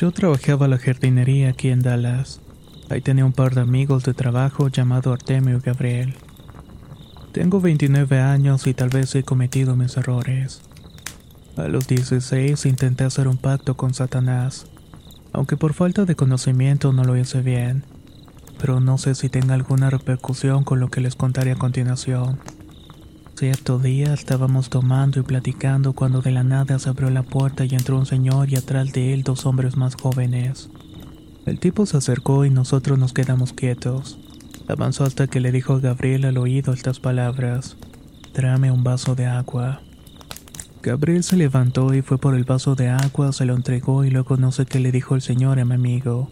Yo trabajaba la jardinería aquí en Dallas. Ahí tenía un par de amigos de trabajo llamado Artemio y Gabriel. Tengo 29 años y tal vez he cometido mis errores. A los 16 intenté hacer un pacto con Satanás, aunque por falta de conocimiento no lo hice bien, pero no sé si tenga alguna repercusión con lo que les contaré a continuación. Cierto día estábamos tomando y platicando cuando de la nada se abrió la puerta y entró un señor y atrás de él dos hombres más jóvenes. El tipo se acercó y nosotros nos quedamos quietos. Avanzó hasta que le dijo a Gabriel al oído estas palabras. Tráeme un vaso de agua. Gabriel se levantó y fue por el vaso de agua, se lo entregó y luego no sé qué le dijo el señor a mi amigo.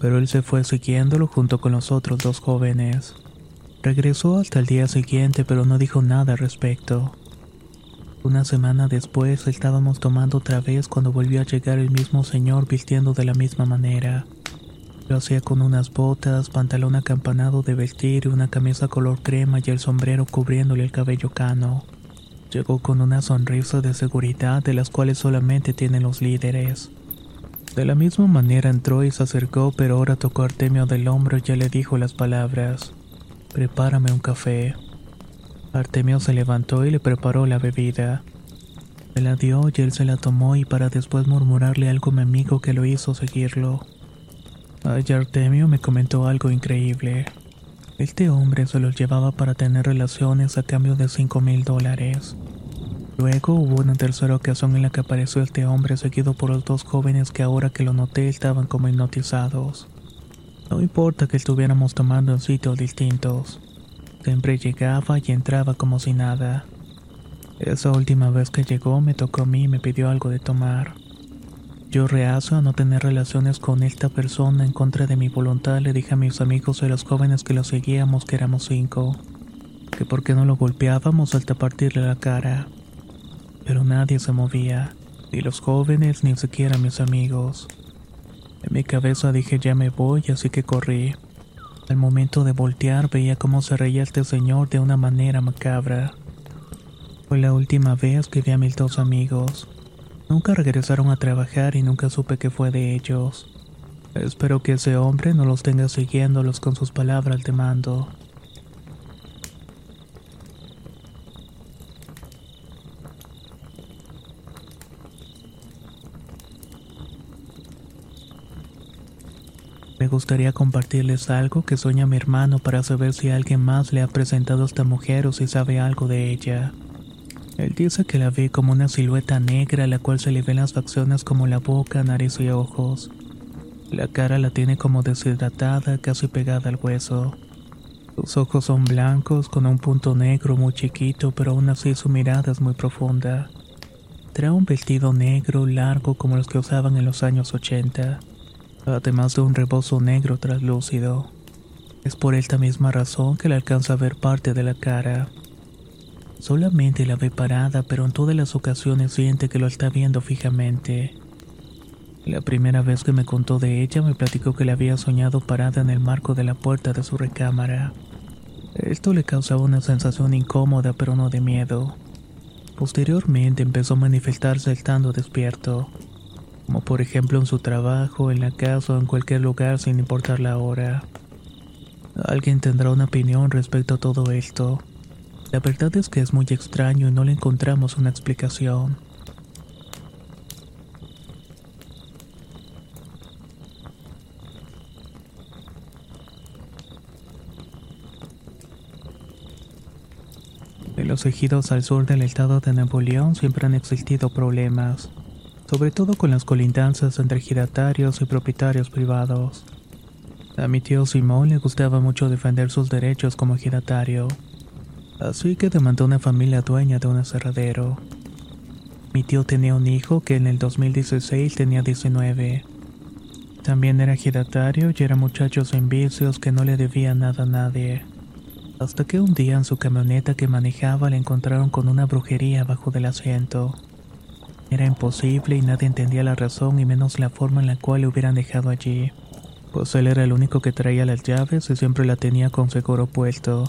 Pero él se fue siguiéndolo junto con los otros dos jóvenes. Regresó hasta el día siguiente, pero no dijo nada al respecto. Una semana después estábamos tomando otra vez cuando volvió a llegar el mismo señor vistiendo de la misma manera. Lo hacía con unas botas, pantalón acampanado de vestir y una camisa color crema y el sombrero cubriéndole el cabello cano. Llegó con una sonrisa de seguridad de las cuales solamente tienen los líderes. De la misma manera entró y se acercó, pero ahora tocó a Artemio del hombro y ya le dijo las palabras. Prepárame un café. Artemio se levantó y le preparó la bebida. Se la dio y él se la tomó y para después murmurarle algo a mi amigo que lo hizo seguirlo. Ay, Artemio me comentó algo increíble. Este hombre se los llevaba para tener relaciones a cambio de cinco mil dólares. Luego hubo una tercera ocasión en la que apareció este hombre seguido por los dos jóvenes que ahora que lo noté estaban como hipnotizados. No importa que estuviéramos tomando en sitios distintos. Siempre llegaba y entraba como si nada. Esa última vez que llegó me tocó a mí y me pidió algo de tomar. Yo reacio a no tener relaciones con esta persona en contra de mi voluntad le dije a mis amigos y los jóvenes que lo seguíamos que éramos cinco, que por qué no lo golpeábamos hasta partirle la cara. Pero nadie se movía, ni los jóvenes ni siquiera mis amigos. En mi cabeza dije ya me voy, así que corrí. Al momento de voltear veía cómo se reía este señor de una manera macabra. Fue la última vez que vi a mis dos amigos. Nunca regresaron a trabajar y nunca supe qué fue de ellos. Espero que ese hombre no los tenga siguiéndolos con sus palabras de mando. Gustaría compartirles algo que sueña mi hermano para saber si alguien más le ha presentado a esta mujer o si sabe algo de ella. Él dice que la ve como una silueta negra a la cual se le ven las facciones como la boca, nariz y ojos. La cara la tiene como deshidratada, casi pegada al hueso. Sus ojos son blancos con un punto negro muy chiquito, pero aún así su mirada es muy profunda. Trae un vestido negro largo como los que usaban en los años 80 además de un rebozo negro traslúcido. Es por esta misma razón que le alcanza a ver parte de la cara. Solamente la ve parada, pero en todas las ocasiones siente que lo está viendo fijamente. La primera vez que me contó de ella me platicó que la había soñado parada en el marco de la puerta de su recámara. Esto le causaba una sensación incómoda pero no de miedo. Posteriormente empezó a manifestarse estando despierto como por ejemplo en su trabajo, en la casa o en cualquier lugar sin importar la hora. Alguien tendrá una opinión respecto a todo esto. La verdad es que es muy extraño y no le encontramos una explicación. los ejidos al sur del estado de Nuevo León siempre han existido problemas, sobre todo con las colindanzas entre ejidatarios y propietarios privados. A mi tío Simón le gustaba mucho defender sus derechos como ejidatario, así que demandó una familia dueña de un aserradero. Mi tío tenía un hijo que en el 2016 tenía 19. También era ejidatario y era muchacho sin vicios que no le debía nada a nadie. Hasta que un día en su camioneta que manejaba le encontraron con una brujería bajo del asiento. Era imposible y nadie entendía la razón y menos la forma en la cual le hubieran dejado allí. Pues él era el único que traía las llaves y siempre la tenía con seguro puesto.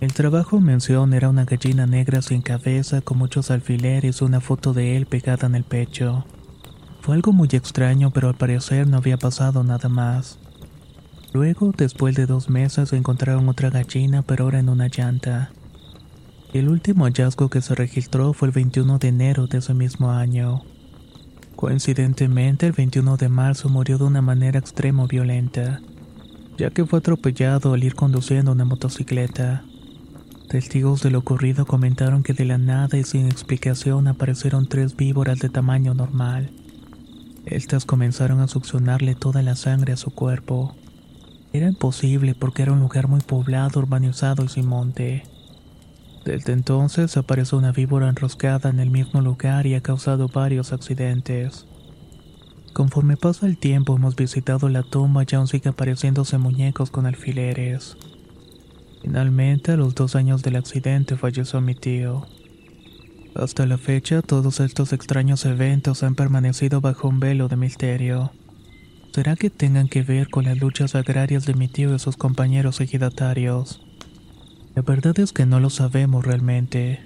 El trabajo en mención era una gallina negra sin cabeza con muchos alfileres y una foto de él pegada en el pecho. Fue algo muy extraño, pero al parecer no había pasado nada más. Luego, después de dos meses, encontraron otra gallina, pero ahora en una llanta. El último hallazgo que se registró fue el 21 de enero de ese mismo año. Coincidentemente, el 21 de marzo murió de una manera extremo violenta, ya que fue atropellado al ir conduciendo una motocicleta. Testigos de lo ocurrido comentaron que de la nada y sin explicación aparecieron tres víboras de tamaño normal. Estas comenzaron a succionarle toda la sangre a su cuerpo. Era imposible porque era un lugar muy poblado, urbanizado y sin monte. Desde entonces apareció una víbora enroscada en el mismo lugar y ha causado varios accidentes. Conforme pasa el tiempo hemos visitado la tumba y aún sigue apareciéndose muñecos con alfileres. Finalmente, a los dos años del accidente falleció mi tío. Hasta la fecha, todos estos extraños eventos han permanecido bajo un velo de misterio. ¿Será que tengan que ver con las luchas agrarias de mi tío y sus compañeros ejidatarios? La verdad es que no lo sabemos realmente.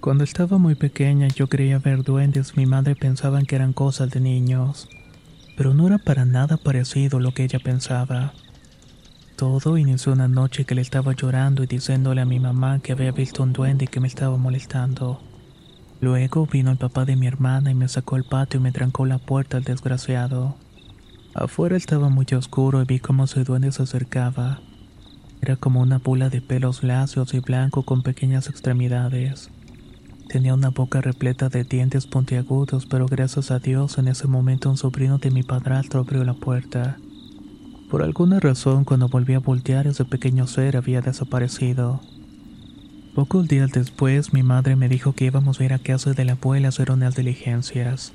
Cuando estaba muy pequeña yo creía ver duendes, mi madre pensaba que eran cosas de niños, pero no era para nada parecido lo que ella pensaba. Todo inició una noche que le estaba llorando y diciéndole a mi mamá que había visto un duende que me estaba molestando. Luego vino el papá de mi hermana y me sacó al patio y me trancó la puerta al desgraciado. Afuera estaba muy oscuro y vi cómo ese duende se acercaba. Era como una bula de pelos lacios y blanco con pequeñas extremidades. Tenía una boca repleta de dientes puntiagudos, pero gracias a Dios en ese momento un sobrino de mi padrastro abrió la puerta. Por alguna razón, cuando volví a voltear, ese pequeño ser había desaparecido. Pocos días después, mi madre me dijo que íbamos a ir a casa de la abuela a hacer unas diligencias.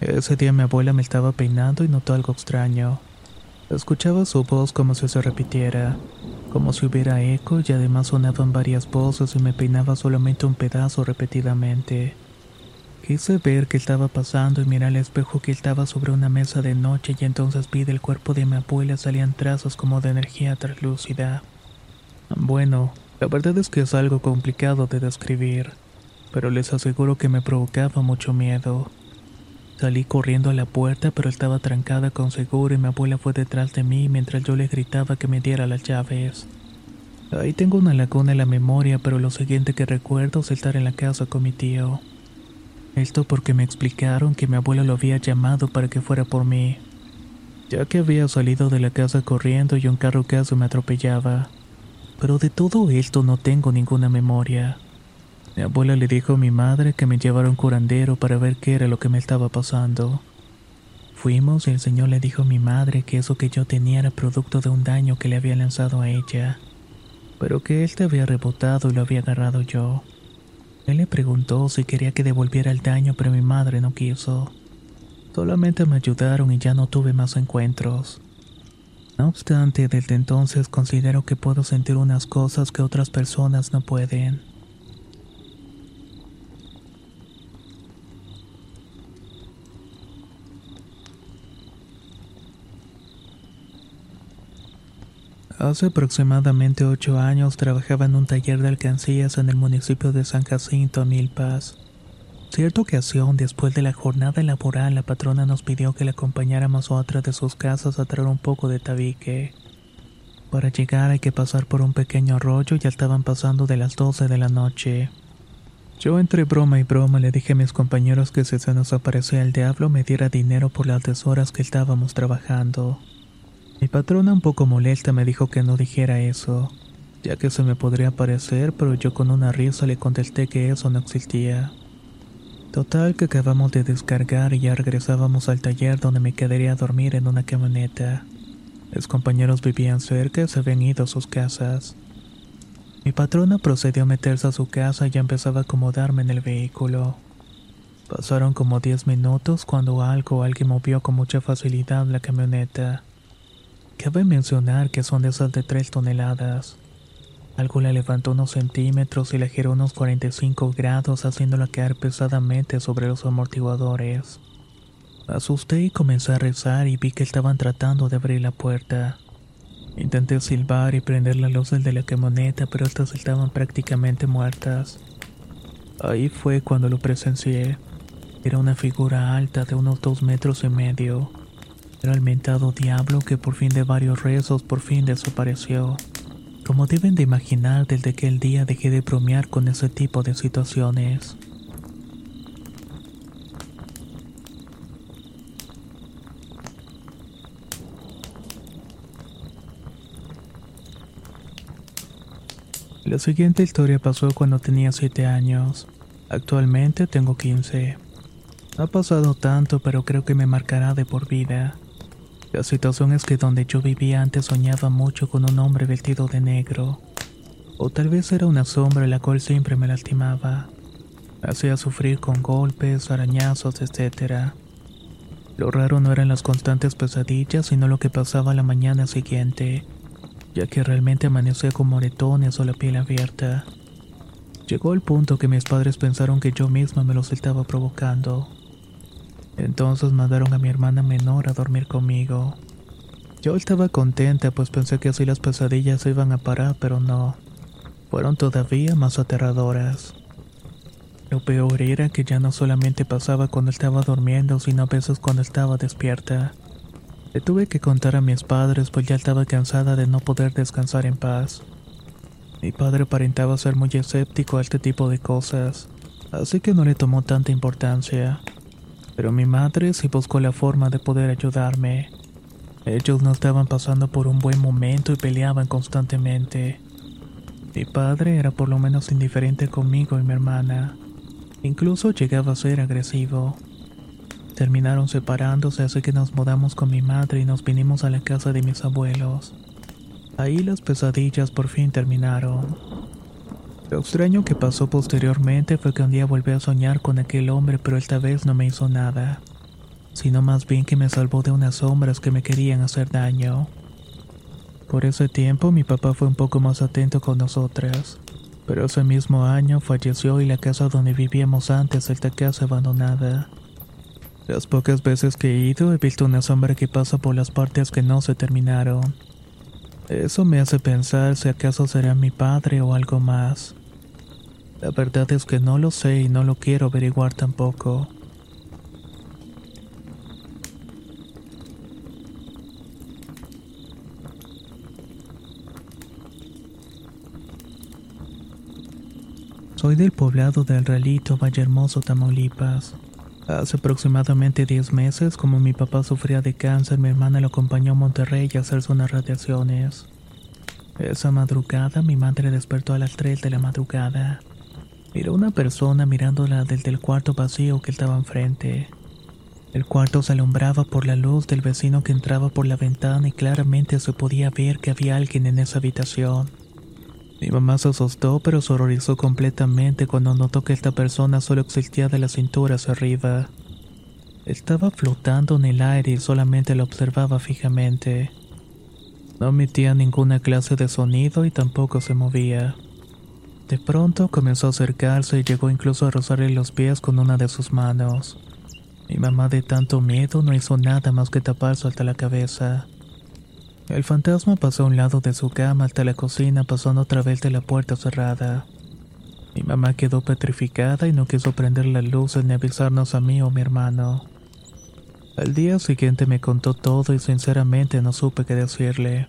Ese día mi abuela me estaba peinando y notó algo extraño. Escuchaba su voz como si se repitiera, como si hubiera eco y además sonaban varias voces y me peinaba solamente un pedazo repetidamente. Quise ver qué estaba pasando y miré al espejo que estaba sobre una mesa de noche y entonces vi del cuerpo de mi abuela salían trazos como de energía translúcida. Bueno, la verdad es que es algo complicado de describir, pero les aseguro que me provocaba mucho miedo. Salí corriendo a la puerta, pero estaba trancada con seguro y mi abuela fue detrás de mí mientras yo le gritaba que me diera las llaves. Ahí tengo una laguna en la memoria, pero lo siguiente que recuerdo es estar en la casa con mi tío. Esto porque me explicaron que mi abuela lo había llamado para que fuera por mí, ya que había salido de la casa corriendo y un carro casi me atropellaba. Pero de todo esto no tengo ninguna memoria. Mi abuela le dijo a mi madre que me llevara un curandero para ver qué era lo que me estaba pasando. Fuimos y el señor le dijo a mi madre que eso que yo tenía era producto de un daño que le había lanzado a ella, pero que él te había rebotado y lo había agarrado yo. Él le preguntó si quería que devolviera el daño, pero mi madre no quiso. Solamente me ayudaron y ya no tuve más encuentros. No obstante, desde entonces considero que puedo sentir unas cosas que otras personas no pueden. Hace aproximadamente ocho años trabajaba en un taller de alcancías en el municipio de San Jacinto, Milpas. Cierta ocasión, después de la jornada laboral, la patrona nos pidió que le acompañáramos a otra de sus casas a traer un poco de tabique. Para llegar hay que pasar por un pequeño arroyo y ya estaban pasando de las 12 de la noche. Yo entre broma y broma le dije a mis compañeros que si se nos aparecía el diablo me diera dinero por las deshoras que estábamos trabajando. Mi patrona un poco molesta me dijo que no dijera eso, ya que se me podría aparecer, pero yo con una risa le contesté que eso no existía. Total que acabamos de descargar y ya regresábamos al taller donde me quedaría a dormir en una camioneta. Mis compañeros vivían cerca y se habían ido a sus casas. Mi patrona procedió a meterse a su casa y empezaba a acomodarme en el vehículo. Pasaron como 10 minutos cuando algo alguien movió con mucha facilidad la camioneta. Cabe mencionar que son de esas de 3 toneladas. Algo la levantó unos centímetros y la giró unos 45 grados haciéndola caer pesadamente sobre los amortiguadores. Asusté y comencé a rezar y vi que estaban tratando de abrir la puerta. Intenté silbar y prender las luces de la camioneta, pero estas estaban prácticamente muertas. Ahí fue cuando lo presencié. Era una figura alta de unos dos metros y medio. Era el mentado diablo que por fin de varios rezos por fin desapareció. Como deben de imaginar, desde aquel día dejé de bromear con ese tipo de situaciones. La siguiente historia pasó cuando tenía 7 años. Actualmente tengo 15. Ha pasado tanto, pero creo que me marcará de por vida. La situación es que donde yo vivía antes soñaba mucho con un hombre vestido de negro. O tal vez era una sombra la cual siempre me lastimaba. Hacía sufrir con golpes, arañazos, etc. Lo raro no eran las constantes pesadillas, sino lo que pasaba la mañana siguiente, ya que realmente amanecía con moretones o la piel abierta. Llegó el punto que mis padres pensaron que yo misma me los estaba provocando. Entonces mandaron a mi hermana menor a dormir conmigo. Yo estaba contenta pues pensé que así las pesadillas se iban a parar, pero no. Fueron todavía más aterradoras. Lo peor era que ya no solamente pasaba cuando estaba durmiendo, sino a veces cuando estaba despierta. Le tuve que contar a mis padres pues ya estaba cansada de no poder descansar en paz. Mi padre aparentaba ser muy escéptico a este tipo de cosas, así que no le tomó tanta importancia pero mi madre sí buscó la forma de poder ayudarme. Ellos no estaban pasando por un buen momento y peleaban constantemente. Mi padre era por lo menos indiferente conmigo y mi hermana. Incluso llegaba a ser agresivo. Terminaron separándose así que nos mudamos con mi madre y nos vinimos a la casa de mis abuelos. Ahí las pesadillas por fin terminaron. Lo extraño que pasó posteriormente fue que un día volví a soñar con aquel hombre, pero esta vez no me hizo nada, sino más bien que me salvó de unas sombras que me querían hacer daño. Por ese tiempo mi papá fue un poco más atento con nosotras, pero ese mismo año falleció y la casa donde vivíamos antes esta casa abandonada. Las pocas veces que he ido he visto una sombra que pasa por las partes que no se terminaron. Eso me hace pensar si acaso será mi padre o algo más. La verdad es que no lo sé y no lo quiero averiguar tampoco. Soy del poblado de El Realito, Vallehermoso, Tamaulipas. Hace aproximadamente 10 meses, como mi papá sufría de cáncer, mi hermana lo acompañó a Monterrey a hacerse unas radiaciones. Esa madrugada mi madre despertó a las 3 de la madrugada. Miró una persona mirándola desde el cuarto vacío que estaba enfrente. El cuarto se alumbraba por la luz del vecino que entraba por la ventana y claramente se podía ver que había alguien en esa habitación. Mi mamá se asustó pero se horrorizó completamente cuando notó que esta persona solo existía de la cintura hacia arriba. Estaba flotando en el aire y solamente la observaba fijamente. No emitía ninguna clase de sonido y tampoco se movía. De pronto comenzó a acercarse y llegó incluso a rozarle los pies con una de sus manos. Mi mamá de tanto miedo no hizo nada más que taparse hasta la cabeza. El fantasma pasó a un lado de su cama hasta la cocina pasando a través de la puerta cerrada. Mi mamá quedó petrificada y no quiso prender las luces ni avisarnos a mí o mi hermano. Al día siguiente me contó todo y sinceramente no supe qué decirle.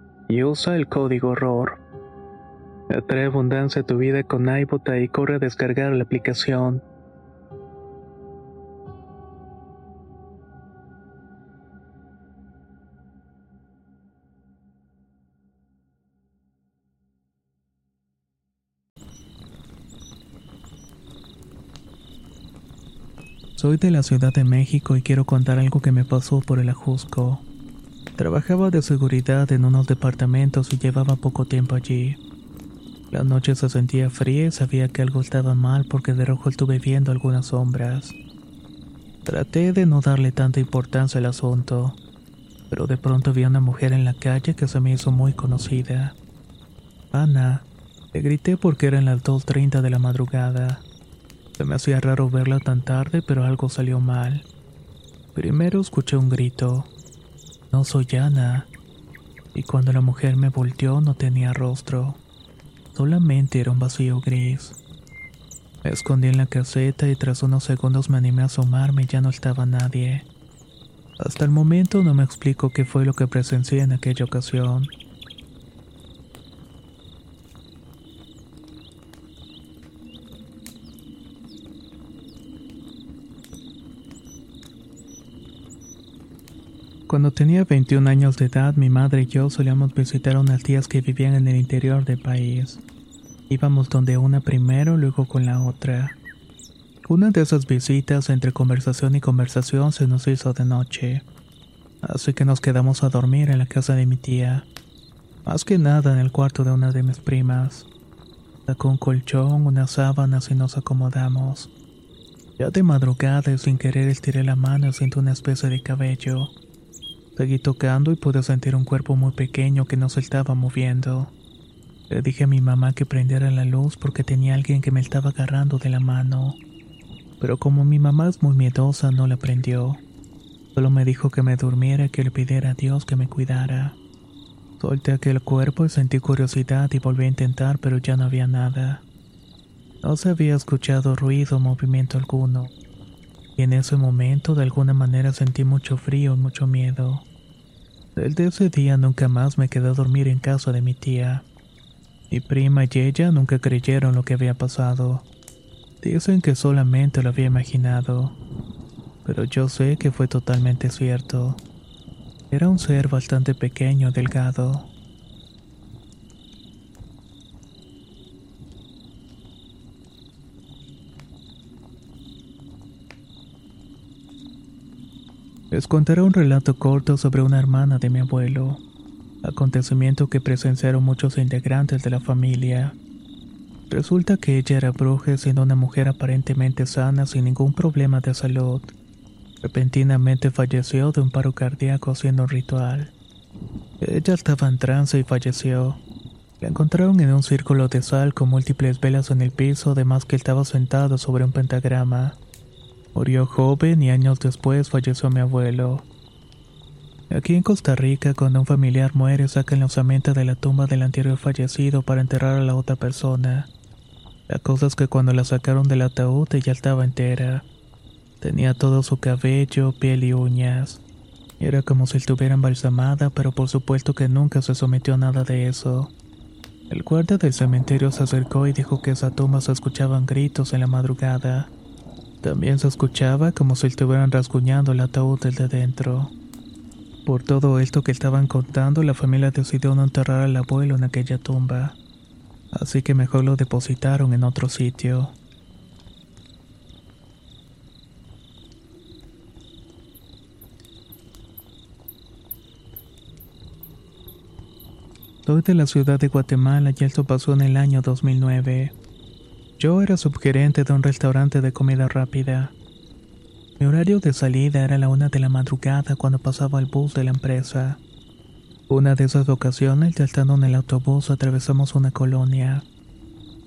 y usa el código horror. Atrae abundancia a tu vida con iBota y corre a descargar la aplicación. Soy de la Ciudad de México y quiero contar algo que me pasó por el Ajusco. Trabajaba de seguridad en unos departamentos y llevaba poco tiempo allí. La noche se sentía fría y sabía que algo estaba mal porque de rojo estuve viendo algunas sombras. Traté de no darle tanta importancia al asunto, pero de pronto vi a una mujer en la calle que se me hizo muy conocida. Ana, le grité porque eran las 2.30 de la madrugada. Se me hacía raro verla tan tarde, pero algo salió mal. Primero escuché un grito. No soy Ana. Y cuando la mujer me volteó no tenía rostro. Solamente era un vacío gris. Me escondí en la caseta y tras unos segundos me animé a asomarme y ya no estaba nadie. Hasta el momento no me explico qué fue lo que presencié en aquella ocasión. Cuando tenía 21 años de edad, mi madre y yo solíamos visitar a unas tías que vivían en el interior del país. Íbamos donde una primero, luego con la otra. Una de esas visitas, entre conversación y conversación, se nos hizo de noche. Así que nos quedamos a dormir en la casa de mi tía. Más que nada en el cuarto de una de mis primas. Sacó un colchón, unas sábanas y nos acomodamos. Ya de madrugada y sin querer estiré la mano y sentí una especie de cabello. Seguí tocando y pude sentir un cuerpo muy pequeño que no se estaba moviendo. Le dije a mi mamá que prendiera la luz porque tenía alguien que me estaba agarrando de la mano. Pero como mi mamá es muy miedosa, no la prendió. Solo me dijo que me durmiera y que le pidiera a Dios que me cuidara. Solté aquel cuerpo y sentí curiosidad y volví a intentar, pero ya no había nada. No se había escuchado ruido o movimiento alguno. Y en ese momento de alguna manera sentí mucho frío y mucho miedo. Desde ese día nunca más me quedé a dormir en casa de mi tía. Mi prima y ella nunca creyeron lo que había pasado. Dicen que solamente lo había imaginado. Pero yo sé que fue totalmente cierto. Era un ser bastante pequeño, delgado. Les contaré un relato corto sobre una hermana de mi abuelo, acontecimiento que presenciaron muchos integrantes de la familia. Resulta que ella era bruja siendo una mujer aparentemente sana sin ningún problema de salud. Repentinamente falleció de un paro cardíaco haciendo un ritual. Ella estaba en trance y falleció. La encontraron en un círculo de sal con múltiples velas en el piso, además que estaba sentado sobre un pentagrama. Murió joven y años después falleció mi abuelo. Aquí en Costa Rica, cuando un familiar muere, sacan la osamenta de la tumba del anterior fallecido para enterrar a la otra persona. La cosa es que cuando la sacaron del ataúd ella estaba entera. Tenía todo su cabello, piel y uñas. Era como si estuviera embalsamada, pero por supuesto que nunca se sometió a nada de eso. El guardia del cementerio se acercó y dijo que esa tumba se escuchaban gritos en la madrugada. También se escuchaba como si estuvieran rasguñando el ataúd desde dentro. Por todo esto que estaban contando, la familia decidió no enterrar al abuelo en aquella tumba. Así que mejor lo depositaron en otro sitio. Soy de la ciudad de Guatemala y esto pasó en el año 2009. Yo era subgerente de un restaurante de comida rápida. Mi horario de salida era la una de la madrugada cuando pasaba el bus de la empresa. Una de esas ocasiones, ya en el autobús, atravesamos una colonia.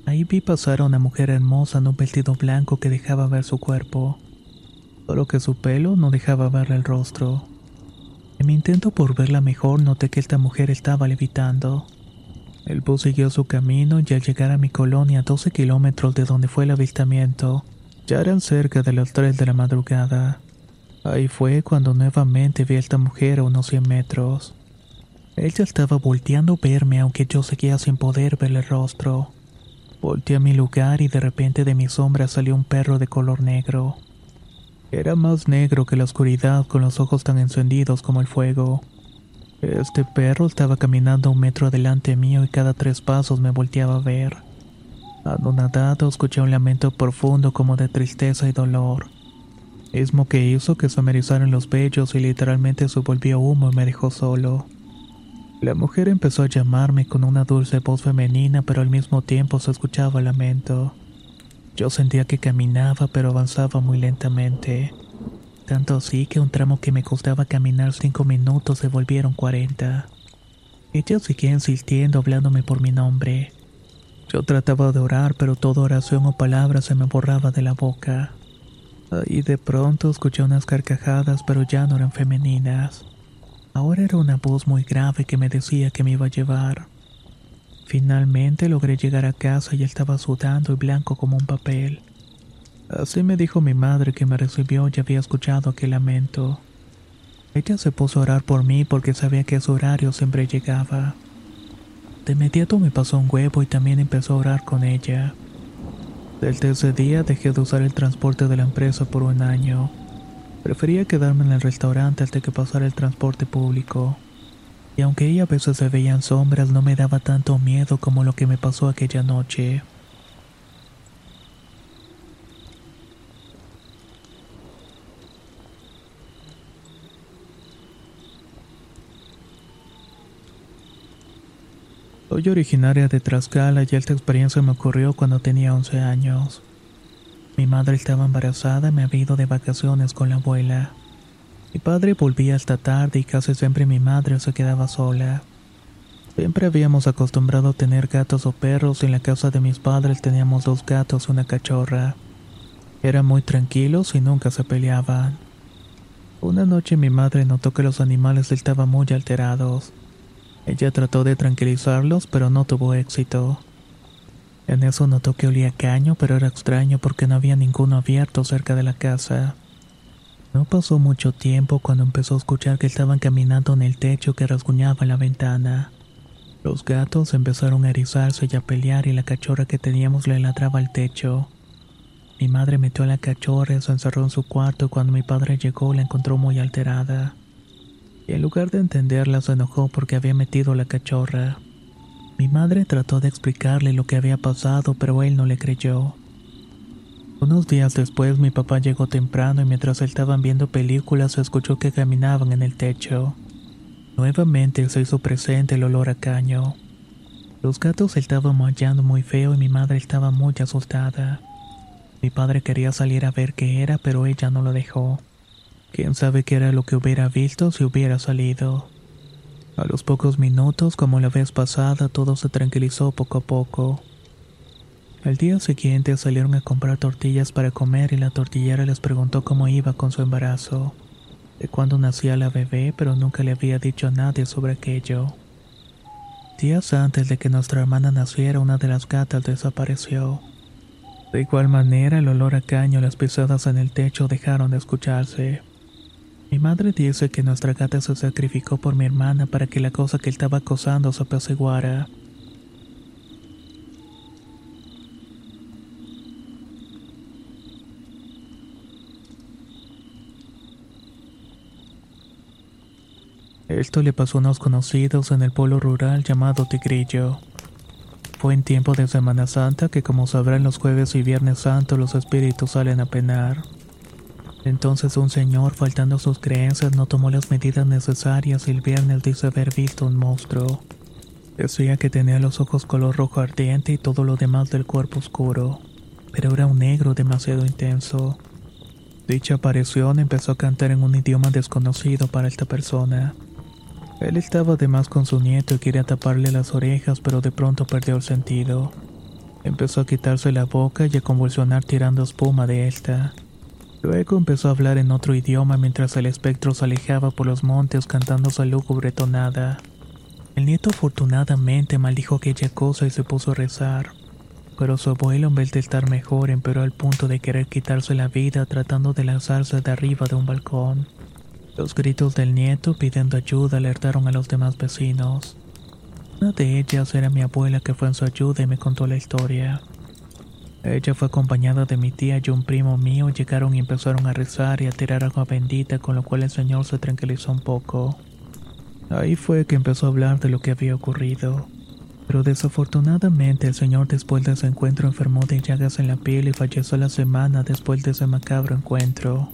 Ahí vi pasar a una mujer hermosa en un vestido blanco que dejaba ver su cuerpo, solo que su pelo no dejaba ver el rostro. En mi intento por verla mejor noté que esta mujer estaba levitando. El bus siguió su camino y al llegar a mi colonia a 12 kilómetros de donde fue el avistamiento, ya eran cerca de las 3 de la madrugada. Ahí fue cuando nuevamente vi a esta mujer a unos 100 metros. Ella estaba volteando a verme aunque yo seguía sin poder verle el rostro. Volteé a mi lugar y de repente de mi sombra salió un perro de color negro. Era más negro que la oscuridad con los ojos tan encendidos como el fuego. Este perro estaba caminando un metro adelante mío y cada tres pasos me volteaba a ver. Anonadado escuché un lamento profundo como de tristeza y dolor. Mismo que hizo que se me los vellos y literalmente se volvió humo y me dejó solo. La mujer empezó a llamarme con una dulce voz femenina, pero al mismo tiempo se escuchaba lamento. Yo sentía que caminaba, pero avanzaba muy lentamente. Tanto así que un tramo que me costaba caminar cinco minutos se volvieron cuarenta. Ella seguía insistiendo hablándome por mi nombre. Yo trataba de orar, pero toda oración o palabra se me borraba de la boca. Y de pronto escuché unas carcajadas, pero ya no eran femeninas. Ahora era una voz muy grave que me decía que me iba a llevar. Finalmente logré llegar a casa y estaba sudando y blanco como un papel. Así me dijo mi madre que me recibió y había escuchado aquel lamento. Ella se puso a orar por mí porque sabía que a su horario siempre llegaba. De inmediato me pasó un huevo y también empezó a orar con ella. Desde ese día dejé de usar el transporte de la empresa por un año. Prefería quedarme en el restaurante hasta que pasara el transporte público. Y aunque ella a veces se veían sombras, no me daba tanto miedo como lo que me pasó aquella noche. Soy originaria de Tlaxcala y esta experiencia me ocurrió cuando tenía 11 años. Mi madre estaba embarazada y me había ido de vacaciones con la abuela. Mi padre volvía hasta tarde y casi siempre mi madre se quedaba sola. Siempre habíamos acostumbrado a tener gatos o perros y en la casa de mis padres teníamos dos gatos y una cachorra. Eran muy tranquilos y nunca se peleaban. Una noche mi madre notó que los animales estaban muy alterados. Ella trató de tranquilizarlos, pero no tuvo éxito. En eso notó que olía caño, pero era extraño porque no había ninguno abierto cerca de la casa. No pasó mucho tiempo cuando empezó a escuchar que estaban caminando en el techo que rasguñaba la ventana. Los gatos empezaron a erizarse y a pelear y la cachorra que teníamos le ladraba al techo. Mi madre metió a la cachorra y se encerró en su cuarto cuando mi padre llegó la encontró muy alterada. Y en lugar de entenderla se enojó porque había metido la cachorra. Mi madre trató de explicarle lo que había pasado, pero él no le creyó. Unos días después mi papá llegó temprano y mientras estaban viendo películas se escuchó que caminaban en el techo. Nuevamente se hizo presente el olor a caño. Los gatos estaban maullando muy feo y mi madre estaba muy asustada. Mi padre quería salir a ver qué era, pero ella no lo dejó. Quién sabe qué era lo que hubiera visto si hubiera salido. A los pocos minutos, como la vez pasada, todo se tranquilizó poco a poco. Al día siguiente salieron a comprar tortillas para comer y la tortillera les preguntó cómo iba con su embarazo de cuando nacía la bebé, pero nunca le había dicho a nadie sobre aquello. Días antes de que nuestra hermana naciera, una de las gatas desapareció. De igual manera, el olor a caño y las pisadas en el techo dejaron de escucharse. Mi madre dice que nuestra gata se sacrificó por mi hermana para que la cosa que estaba acosando se apaciguara. Esto le pasó a unos conocidos en el pueblo rural llamado Tigrillo. Fue en tiempo de Semana Santa que como sabrán los jueves y viernes santo los espíritus salen a penar. Entonces un señor, faltando sus creencias, no tomó las medidas necesarias y el viernes dice haber visto un monstruo. Decía que tenía los ojos color rojo ardiente y todo lo demás del cuerpo oscuro, pero era un negro demasiado intenso. Dicha aparición empezó a cantar en un idioma desconocido para esta persona. Él estaba además con su nieto y quería taparle las orejas, pero de pronto perdió el sentido. Empezó a quitarse la boca y a convulsionar tirando espuma de esta. Luego empezó a hablar en otro idioma mientras el espectro se alejaba por los montes cantando su lúgubre tonada. El nieto afortunadamente maldijo aquella cosa y se puso a rezar. Pero su abuelo, en vez de estar mejor, empeoró al punto de querer quitarse la vida tratando de lanzarse de arriba de un balcón. Los gritos del nieto pidiendo ayuda alertaron a los demás vecinos. Una de ellas era mi abuela que fue en su ayuda y me contó la historia. Ella fue acompañada de mi tía y un primo mío, llegaron y empezaron a rezar y a tirar agua bendita, con lo cual el señor se tranquilizó un poco. Ahí fue que empezó a hablar de lo que había ocurrido. Pero desafortunadamente el señor después de ese encuentro enfermó de llagas en la piel y falleció la semana después de ese macabro encuentro.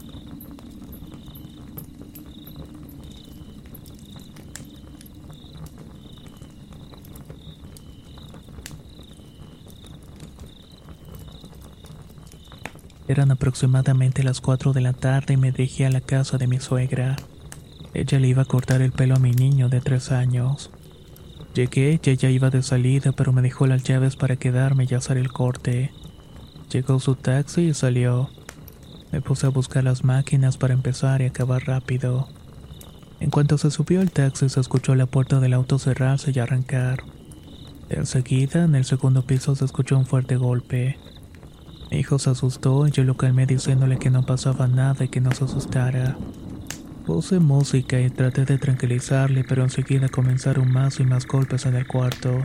Eran aproximadamente las 4 de la tarde y me dirigí a la casa de mi suegra. Ella le iba a cortar el pelo a mi niño de tres años. Llegué y ella iba de salida, pero me dejó las llaves para quedarme y hacer el corte. Llegó su taxi y salió. Me puse a buscar las máquinas para empezar y acabar rápido. En cuanto se subió al taxi se escuchó la puerta del auto cerrarse y arrancar. Enseguida, en el segundo piso se escuchó un fuerte golpe. Mi hijo se asustó y yo lo calmé diciéndole que no pasaba nada y que no se asustara. Puse música y traté de tranquilizarle, pero enseguida comenzaron más y más golpes en el cuarto.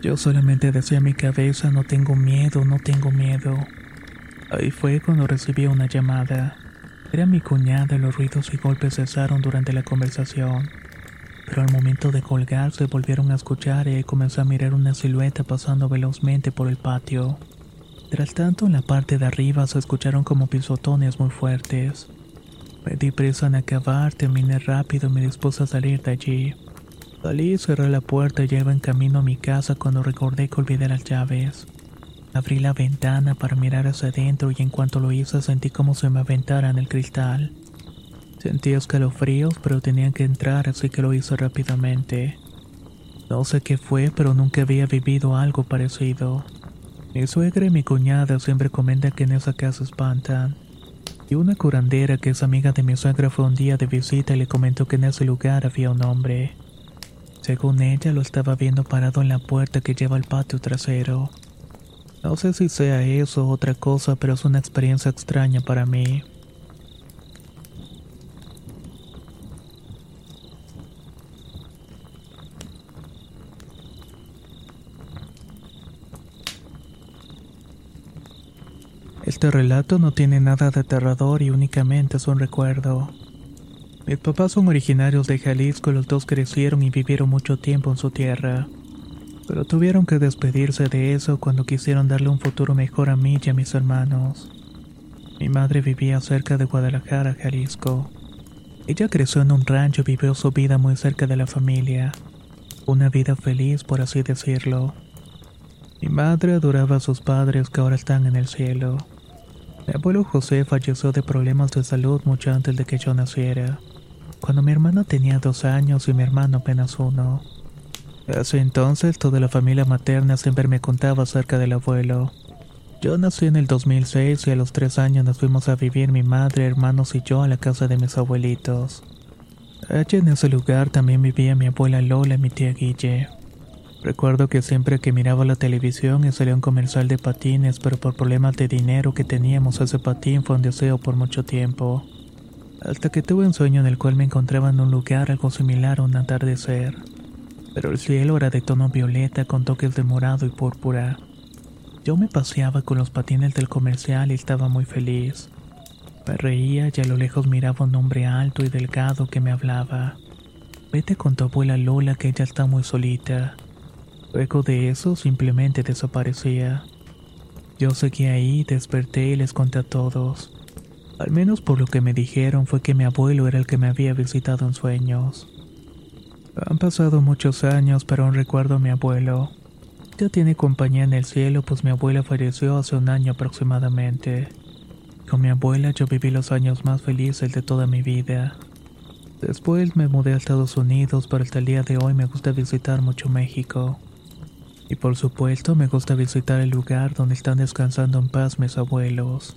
Yo solamente decía a mi cabeza, no tengo miedo, no tengo miedo. Ahí fue cuando recibí una llamada. Era mi cuñada y los ruidos y golpes cesaron durante la conversación. Pero al momento de colgar se volvieron a escuchar y comencé a mirar una silueta pasando velozmente por el patio. Tras tanto, en la parte de arriba se escucharon como pisotones muy fuertes. Me di prisa en acabar, terminé rápido y me dispuse a salir de allí. Salí, cerré la puerta y ya iba en camino a mi casa cuando recordé que olvidé las llaves. Abrí la ventana para mirar hacia adentro y en cuanto lo hice sentí como se me aventara en el cristal. Sentí escalofríos, pero tenía que entrar así que lo hice rápidamente. No sé qué fue, pero nunca había vivido algo parecido. Mi suegra y mi cuñada siempre comentan que en esa casa espantan. Y una curandera que es amiga de mi suegra fue un día de visita y le comentó que en ese lugar había un hombre. Según ella, lo estaba viendo parado en la puerta que lleva al patio trasero. No sé si sea eso o otra cosa, pero es una experiencia extraña para mí. Este relato no tiene nada de aterrador y únicamente es un recuerdo. Mis papás son originarios de Jalisco, los dos crecieron y vivieron mucho tiempo en su tierra. Pero tuvieron que despedirse de eso cuando quisieron darle un futuro mejor a mí y a mis hermanos. Mi madre vivía cerca de Guadalajara, Jalisco. Ella creció en un rancho y vivió su vida muy cerca de la familia. Una vida feliz, por así decirlo. Mi madre adoraba a sus padres que ahora están en el cielo. Mi abuelo José falleció de problemas de salud mucho antes de que yo naciera, cuando mi hermana tenía dos años y mi hermano apenas uno. Hace entonces toda la familia materna siempre me contaba acerca del abuelo. Yo nací en el 2006 y a los tres años nos fuimos a vivir mi madre, hermanos y yo a la casa de mis abuelitos. Allí en ese lugar también vivía mi abuela Lola y mi tía Guille. Recuerdo que siempre que miraba la televisión y salía un comercial de patines, pero por problemas de dinero que teníamos ese patín fue un deseo por mucho tiempo. Hasta que tuve un sueño en el cual me encontraba en un lugar algo similar a un atardecer. Pero el cielo era de tono violeta con toques de morado y púrpura. Yo me paseaba con los patines del comercial y estaba muy feliz. Me reía y a lo lejos miraba un hombre alto y delgado que me hablaba. Vete con tu abuela Lola que ella está muy solita. Luego de eso simplemente desaparecía. Yo seguí ahí, desperté y les conté a todos. Al menos por lo que me dijeron fue que mi abuelo era el que me había visitado en sueños. Han pasado muchos años, pero aún recuerdo a mi abuelo. Ya tiene compañía en el cielo, pues mi abuela falleció hace un año aproximadamente. Con mi abuela yo viví los años más felices de toda mi vida. Después me mudé a Estados Unidos, pero hasta el día de hoy me gusta visitar mucho México. Y por supuesto me gusta visitar el lugar donde están descansando en paz mis abuelos.